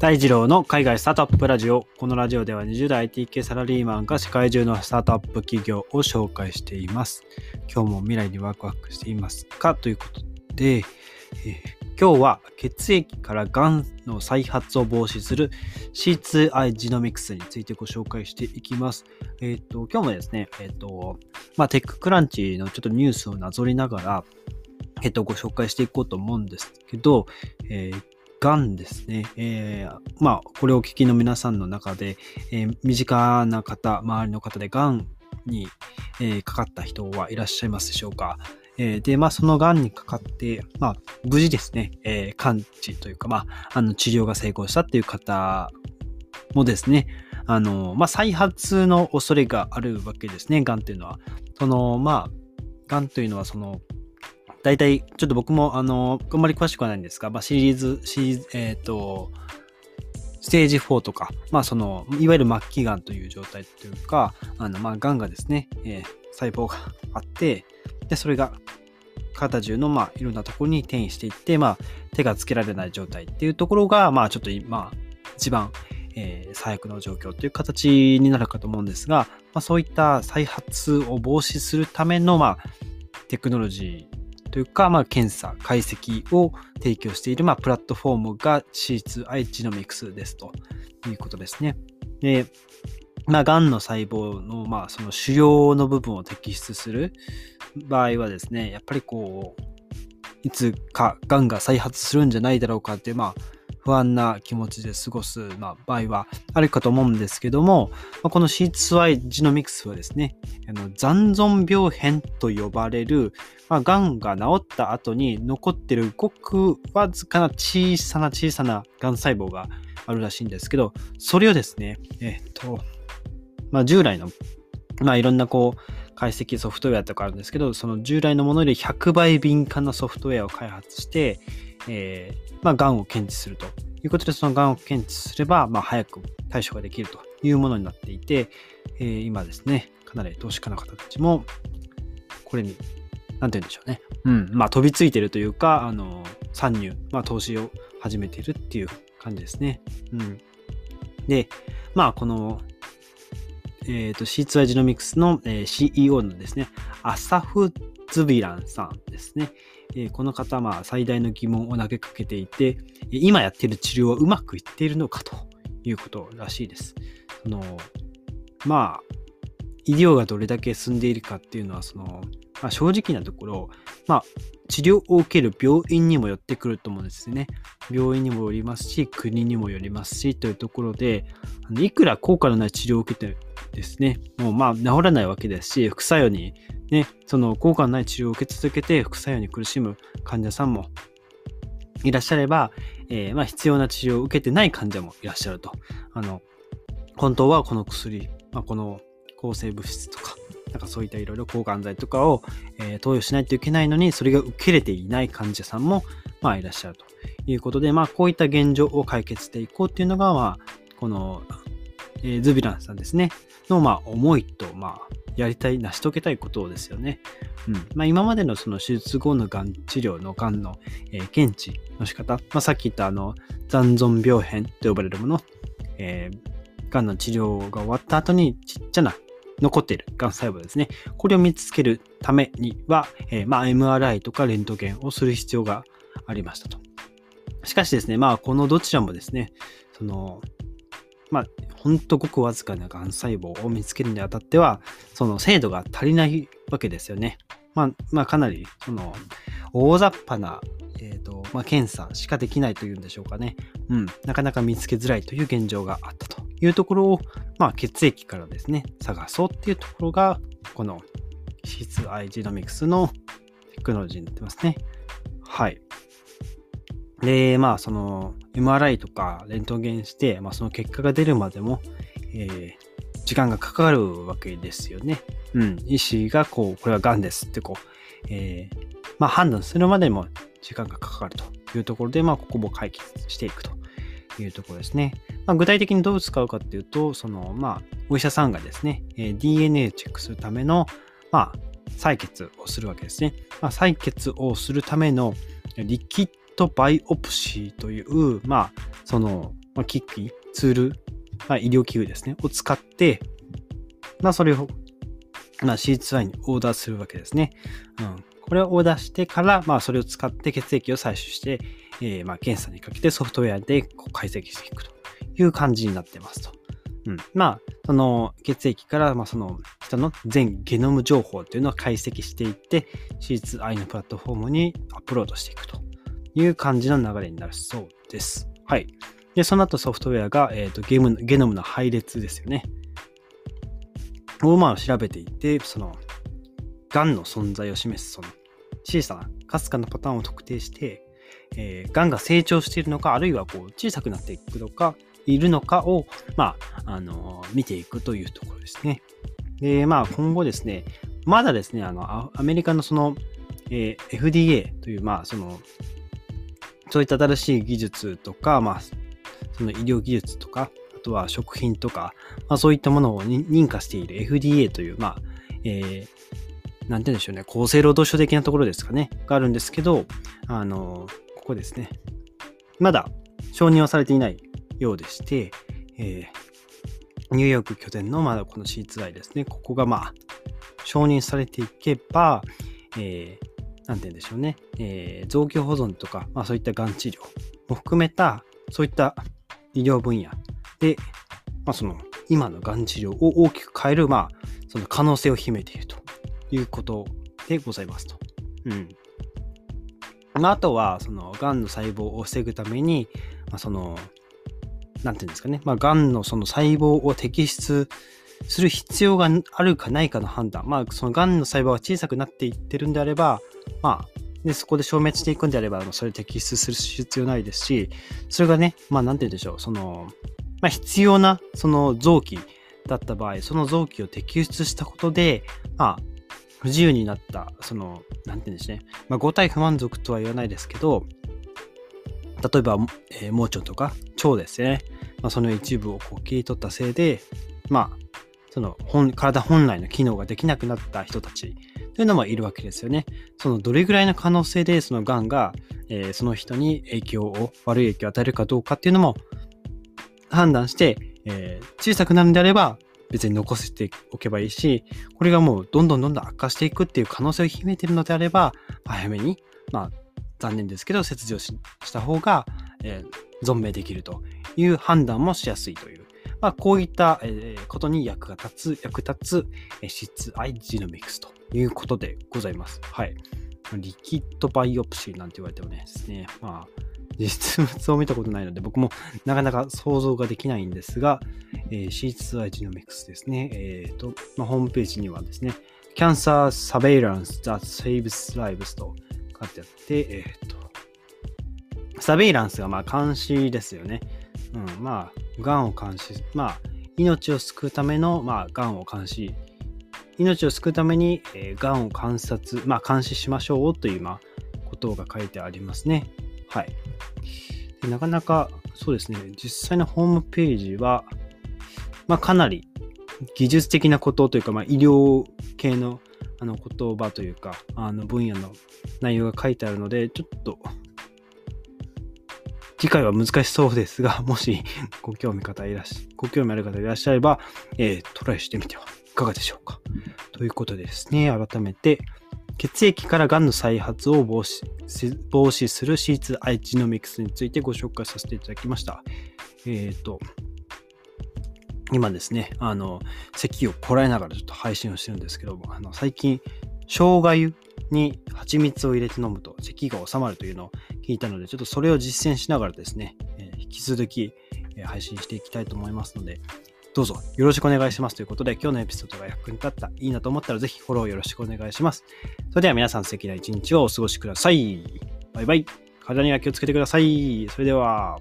大二郎の海外スタートアップラジオ。このラジオでは20代 IT 系サラリーマンが世界中のスタートアップ企業を紹介しています。今日も未来にワクワクしていますかということで、えー今日は血液からがんの再発を防止する C2I ジノミクスについてご紹介していきます。えっ、と、今日もですね、えっ、と、まあ、テッククランチのちょっとニュースをなぞりながら、えっ、と、ご紹介していこうと思うんですけど、えーがんですね。えーまあ、これをお聞きの皆さんの中で、えー身近な方、周りの方でがんに、えーかかった人はいらっしゃいますでしょうか。えーで、まあ、そのがんにかかって、まあ、無事ですね、えー完治というか、まあ、あの、治療が成功したっていう方もですね、あの、まあ、再発の恐れがあるわけですね、がんっていうのは。その、まあ、がんというのは、その、大体、ちょっと僕も、あの、あんまり詳しくはないんですが、まあ、シリーズ、シリーズ、えっ、と、ステージ4とか、まあ、その、いわゆる末期がんという状態というか、あの、まあ、がんがですね、えー細胞があって、で、それが、体中の、まあ、いろんなところに転移していって、まあ、手がつけられない状態っていうところが、まあ、ちょっと今、一番、えー最悪の状況という形になるかと思うんですが、まあ、そういった再発を防止するための、まあ、テクノロジーというか、まあ、検査、解析を提供している、まあ、プラットフォームが C2I ジノミクスですということですね。で、まあ、がんの細胞の、まあ、その腫瘍の部分を摘出する場合はですね、やっぱりこう、いつかがんが再発するんじゃないだろうかって、まあ、不安な気持ちで過ごす、まあ、場合はあるかと思うんですけども、まあ、この C2I ジノミクスはですね、あの残存病変と呼ばれる、まあ、がんが治った後に残ってるごくわずかな小さな小さながん細胞があるらしいんですけど、それをですね、えっと、まあ、従来の、まあ、いろんなこう、解析ソフトウェアとかあるんですけど、その従来のものより100倍敏感なソフトウェアを開発して、えーまあ、がんを検知するということで、そのがんを検知すれば、まあ、早く対処ができるというものになっていて、えー今ですね、かなり投資家の方たちも、これに、なんて言うんでしょうね。うん、まあ、飛びついてるというか、あの、参入、まあ、投資を始めているっていう感じですね。うん。で、まあ、この、えっ、と、C2I ジノミクスの、えー CEO のですね、アサフ・ズビランさんですね。えーこの方はまあ最大の疑問を投げかけていて、えー今やっている治療はうまくいっているのかということらしいです。そのまあ、医療がどれだけ進んでいるかっていうのは、その、まあ、正直なところ、まあ、治療を受ける病院にもよってくると思うんですよね。病院にもよりますし、国にもよりますし、というところで、あのいくら効果のない治療を受けてですね、もうまあ治らないわけですし、副作用にね、その効果のない治療を受け続けて副作用に苦しむ患者さんもいらっしゃれば、えーまあ必要な治療を受けてない患者もいらっしゃると。あの、本当はこの薬、まあ、この抗生物質とか、なんかそういったいろいろ抗がん剤とかを、えー投与しないといけないのに、それが受け入れていない患者さんも、まあ、いらっしゃるということで、まあ、こういった現状を解決していこうっていうのが、まあ、この、えーズビランさんですね、の、まあ、思いと、まあ、やりたい、成し遂げたいことですよね。うん。まあ、今までのその手術後のがん治療のがんの、えー検知の仕方、まあ、さっき言ったあの、残存病変と呼ばれるもの、えー、がんの治療が終わった後にちっちゃな残っているがん細胞ですね。これを見つけるためには、えーまあ、MRI とかレントゲンをする必要がありましたと。しかしですね、まあ、このどちらもですね、その、まあ、ほんとごくわずかながん細胞を見つけるにあたっては、その精度が足りないわけですよね。まあ、まあ、かなり、その、大雑把な、えっ、と、まあ、検査しかできないというんでしょうかね。うん、なかなか見つけづらいという現状があったというところを、まあ、血液からですね、探そうっていうところが、この C2I ジノミクスのテクノロジーになってますね。はい。で、まあ、その MRI とかレントゲンして、まあ、その結果が出るまでも、えー時間がかかるわけですよね。うん。医師が、こう、これは癌ですって、こう、えーまあ、判断するまでも時間がかかるというところで、まあ、ここも解決していくというところですね。まあ、具体的にどう使うかっていうと、その、まあ、お医者さんがですね、えー DNA チェックするための、まあ、採血をするわけですね。まあ、採血をするためのリキッドバイオプシーという、まあ、その、まあ、機器、ツール、まあ、医療器具ですね、を使って、まあ、それを、まあ、C2I にオーダーするわけですね。うん。これをオーダーしてから、まあ、それを使って血液を採取して、えー、まあ、検査にかけてソフトウェアでこう解析していくという感じになってますと。うん。まあ、その血液から、まあ、その人の全ゲノム情報というのを解析していって、C2I のプラットフォームにアップロードしていくという感じの流れになるそうです。はい。で、その後ソフトウェアが、えーと、ゲムゲノムの配列ですよね。をまあ調べていて、その、癌の存在を示すその小さなかすかなパターンを特定して、えー、癌が成長しているのか、あるいはこう小さくなっていくのか、いるのかを、まあ、あのー、見ていくというところですね。で、まあ、今後ですね、まだですね、あの、アメリカのその、えー、FDA という、まあ、その、そういった新しい技術とか、まあ、その医療技術とか、あとは食品とか、まあ、そういったものを認可している FDA という、まあ、えー、なんて言うんでしょうね、厚生労働省的なところですかね、があるんですけど、あの、ここですね。まだ承認はされていないようでして、えー、ニューヨーク拠点のまだこの C2I ですね、ここがまあ、承認されていけば、えー、なんて言うんでしょうね、えー、臓器保存とか、まあそういったがん治療も含めた、そういった医療分野で、まあその、今のがん治療を大きく変える、まあ、その可能性を秘めているということでございますと。うん。まあ、あとは、その、がんの細胞を防ぐために、まあ、その、なんていうんですかね、まあ、がんのその細胞を摘出する必要があるかないかの判断。まあ、そのがんの細胞が小さくなっていってるんであれば、まあ、で、そこで消滅していくんであれば、それ摘出する必要ないですし、それがね、まあ、なんて言うんでしょう、その、まあ、必要な、その臓器だった場合、その臓器を摘出したことで、まあ、不自由になった、その、なんて言うんですね。まあ、五体不満足とは言わないですけど、例えば、えー、盲腸とか腸ですね。まあ、その一部をこう切り取ったせいで、まあ、その本体本来の機能ができなくなった人たちというのもいるわけですよね。そのどれぐらいの可能性でその癌が、えー、その人に影響を、悪い影響を与えるかどうかっていうのも判断して、えー、小さくなるんであれば別に残しておけばいいし、これがもうどんどんどんどん悪化していくっていう可能性を秘めているのであれば、早めに、まあ、残念ですけど、切除した方が、えー、存命できるという判断もしやすいという、まあ、こういった、えー、ことに役が立つ、役立つ、えー、質愛ジノミクスということでございます。はい。リキッドバイオプシーなんて言われてもねですね、まあ、実物を見たことないので、僕もなかなか想像ができないんですが、えー、C2I ジノミクスですね。えっ、ー、と、まあ、ホームページにはですね、Cancer Surveillance that Saves Lives と書いてあって、えっ、ー、と、サベイランスがまあ監視ですよね。うん、まあ、がんを監視、まあ、命を救うための、まあ、がんを監視、命を救うために、えー、がんを観察、まあ、監視しましょうという、まあ、ことが書いてありますね。はい。なかなか、そうですね、実際のホームページは、まあ、かなり技術的なことというか、まあ、医療系のあの言葉というか、あの分野の内容が書いてあるので、ちょっと、次回は難しそうですが、もしご興味方いらっしご興味ある方いらっしゃれば、えー、トライしてみてはいかがでしょうか。ということでですね、改めて、血液からがんの再発を防止防止する C2I ジノミクスについてご紹介させていただきました。えっ、ー、と、今ですね、あの、咳をこらえながらちょっと配信をしてるんですけども、あの、最近、生姜湯に蜂蜜を入れて飲むと咳が収まるというのを聞いたので、ちょっとそれを実践しながらですね、え、引き続き、え、配信していきたいと思いますので、どうぞよろしくお願いしますということで、今日のエピソードが役に立った、いいなと思ったらぜひフォローよろしくお願いします。それでは皆さん素敵な一日をお過ごしください。バイバイ。体には気をつけてください。それでは。